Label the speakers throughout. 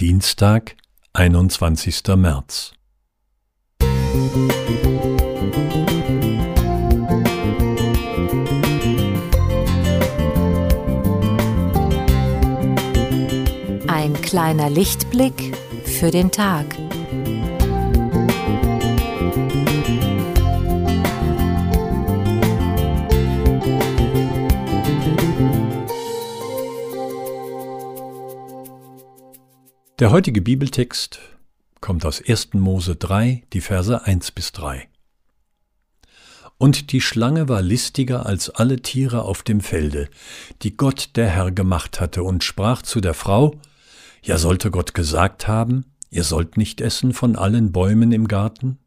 Speaker 1: Dienstag, 21. März.
Speaker 2: Ein kleiner Lichtblick für den Tag.
Speaker 1: Der heutige Bibeltext kommt aus 1. Mose 3, die Verse 1 bis 3. Und die Schlange war listiger als alle Tiere auf dem Felde, die Gott der Herr gemacht hatte, und sprach zu der Frau, Ja sollte Gott gesagt haben, ihr sollt nicht essen von allen Bäumen im Garten?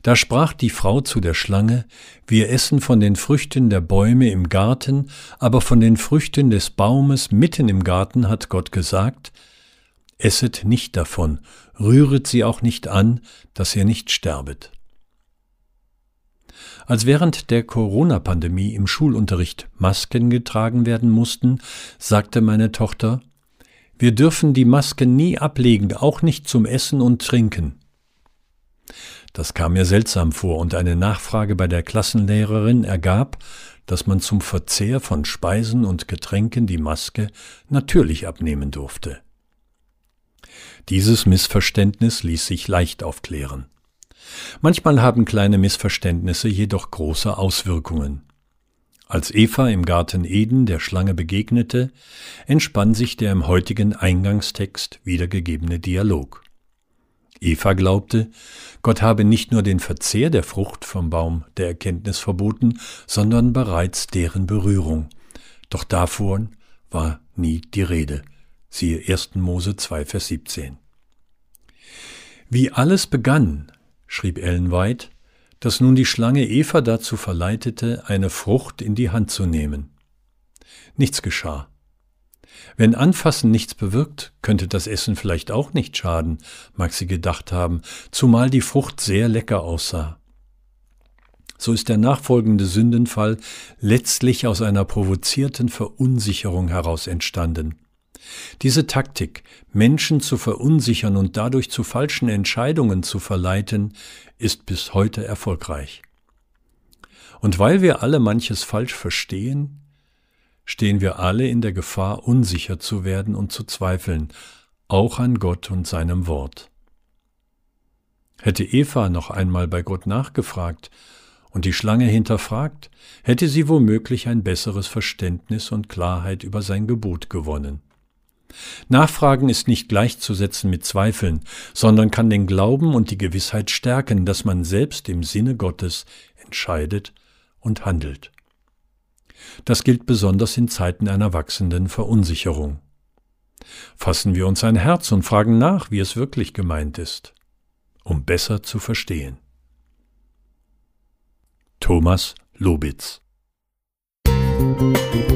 Speaker 1: Da sprach die Frau zu der Schlange, Wir essen von den Früchten der Bäume im Garten, aber von den Früchten des Baumes mitten im Garten hat Gott gesagt, Esset nicht davon, rühret sie auch nicht an, dass ihr nicht sterbet. Als während der Corona-Pandemie im Schulunterricht Masken getragen werden mussten, sagte meine Tochter, wir dürfen die Masken nie ablegen, auch nicht zum Essen und Trinken. Das kam mir seltsam vor, und eine Nachfrage bei der Klassenlehrerin ergab, dass man zum Verzehr von Speisen und Getränken die Maske natürlich abnehmen durfte. Dieses Missverständnis ließ sich leicht aufklären. Manchmal haben kleine Missverständnisse jedoch große Auswirkungen. Als Eva im Garten Eden der Schlange begegnete, entspann sich der im heutigen Eingangstext wiedergegebene Dialog. Eva glaubte, Gott habe nicht nur den Verzehr der Frucht vom Baum der Erkenntnis verboten, sondern bereits deren Berührung. Doch davon war nie die Rede. Siehe 1. Mose 2, Vers 17. Wie alles begann, schrieb Ellen White, dass nun die Schlange Eva dazu verleitete, eine Frucht in die Hand zu nehmen. Nichts geschah. Wenn Anfassen nichts bewirkt, könnte das Essen vielleicht auch nicht schaden, mag sie gedacht haben, zumal die Frucht sehr lecker aussah. So ist der nachfolgende Sündenfall letztlich aus einer provozierten Verunsicherung heraus entstanden. Diese Taktik, Menschen zu verunsichern und dadurch zu falschen Entscheidungen zu verleiten, ist bis heute erfolgreich. Und weil wir alle manches falsch verstehen, stehen wir alle in der Gefahr, unsicher zu werden und zu zweifeln, auch an Gott und seinem Wort. Hätte Eva noch einmal bei Gott nachgefragt und die Schlange hinterfragt, hätte sie womöglich ein besseres Verständnis und Klarheit über sein Gebot gewonnen. Nachfragen ist nicht gleichzusetzen mit Zweifeln, sondern kann den Glauben und die Gewissheit stärken, dass man selbst im Sinne Gottes entscheidet und handelt. Das gilt besonders in Zeiten einer wachsenden Verunsicherung. Fassen wir uns ein Herz und fragen nach, wie es wirklich gemeint ist, um besser zu verstehen. Thomas Lobitz Musik